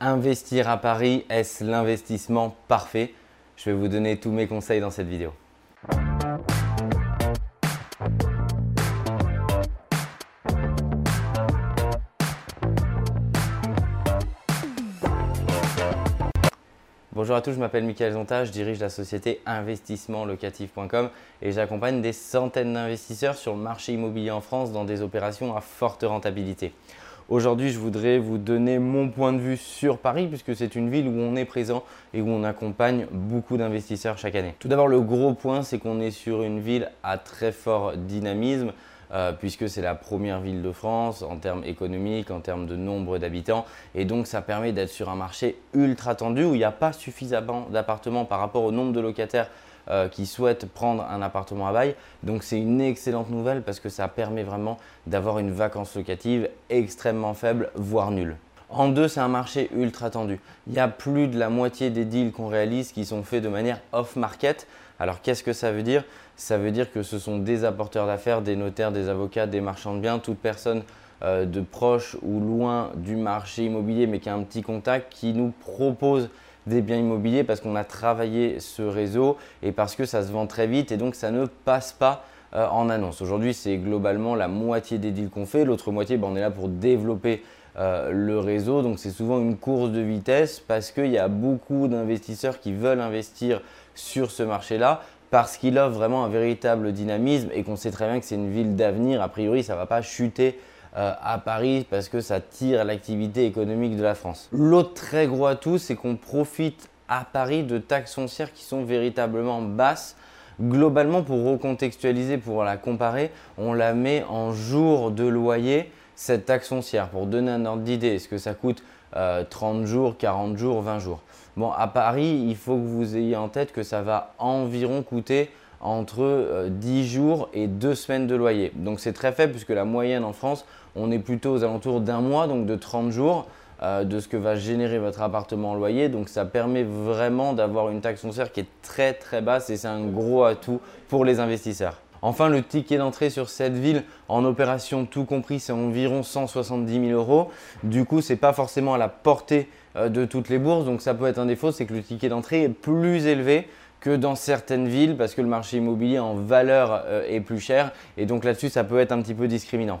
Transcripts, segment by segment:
Investir à Paris, est-ce l'investissement parfait? Je vais vous donner tous mes conseils dans cette vidéo. Bonjour à tous, je m'appelle Michael Zonta, je dirige la société investissementlocatif.com et j'accompagne des centaines d'investisseurs sur le marché immobilier en France dans des opérations à forte rentabilité. Aujourd'hui, je voudrais vous donner mon point de vue sur Paris, puisque c'est une ville où on est présent et où on accompagne beaucoup d'investisseurs chaque année. Tout d'abord, le gros point, c'est qu'on est sur une ville à très fort dynamisme. Euh, puisque c'est la première ville de France en termes économiques, en termes de nombre d'habitants. Et donc ça permet d'être sur un marché ultra tendu où il n'y a pas suffisamment d'appartements par rapport au nombre de locataires euh, qui souhaitent prendre un appartement à bail. Donc c'est une excellente nouvelle parce que ça permet vraiment d'avoir une vacance locative extrêmement faible, voire nulle. En deux, c'est un marché ultra tendu. Il y a plus de la moitié des deals qu'on réalise qui sont faits de manière off-market. Alors qu'est-ce que ça veut dire? Ça veut dire que ce sont des apporteurs d'affaires, des notaires, des avocats, des marchands de biens, toute personne euh, de proche ou loin du marché immobilier mais qui a un petit contact qui nous propose des biens immobiliers parce qu'on a travaillé ce réseau et parce que ça se vend très vite et donc ça ne passe pas euh, en annonce. Aujourd'hui, c'est globalement la moitié des deals qu'on fait. L'autre moitié, ben, on est là pour développer euh, le réseau. Donc c'est souvent une course de vitesse parce qu'il y a beaucoup d'investisseurs qui veulent investir sur ce marché-là parce qu'il offre vraiment un véritable dynamisme et qu'on sait très bien que c'est une ville d'avenir. A priori, ça ne va pas chuter euh, à Paris parce que ça tire l'activité économique de la France. L'autre très gros atout, c'est qu'on profite à Paris de taxes foncières qui sont véritablement basses. Globalement, pour recontextualiser, pour la comparer, on la met en jour de loyer, cette taxe foncière, pour donner un ordre d'idée. Est-ce que ça coûte 30 euh, jours, 40 jours, 20 jours? Bon, à Paris, il faut que vous ayez en tête que ça va environ coûter entre 10 euh, jours et 2 semaines de loyer. Donc c'est très faible puisque la moyenne en France, on est plutôt aux alentours d'un mois, donc de 30 jours. Euh, de ce que va générer votre appartement en loyer. Donc ça permet vraiment d'avoir une taxe foncière qui est très très basse et c'est un gros atout pour les investisseurs. Enfin, le ticket d'entrée sur cette ville en opération tout compris, c'est environ 170 000 euros. Du coup, ce n'est pas forcément à la portée euh, de toutes les bourses. Donc ça peut être un défaut, c'est que le ticket d'entrée est plus élevé que dans certaines villes parce que le marché immobilier en valeur euh, est plus cher. Et donc là-dessus, ça peut être un petit peu discriminant.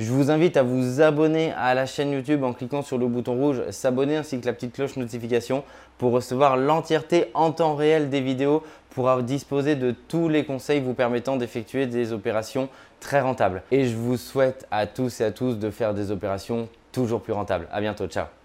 Je vous invite à vous abonner à la chaîne YouTube en cliquant sur le bouton rouge s'abonner ainsi que la petite cloche notification pour recevoir l'entièreté en temps réel des vidéos pour disposer de tous les conseils vous permettant d'effectuer des opérations très rentables. Et je vous souhaite à tous et à tous de faire des opérations toujours plus rentables. À bientôt, ciao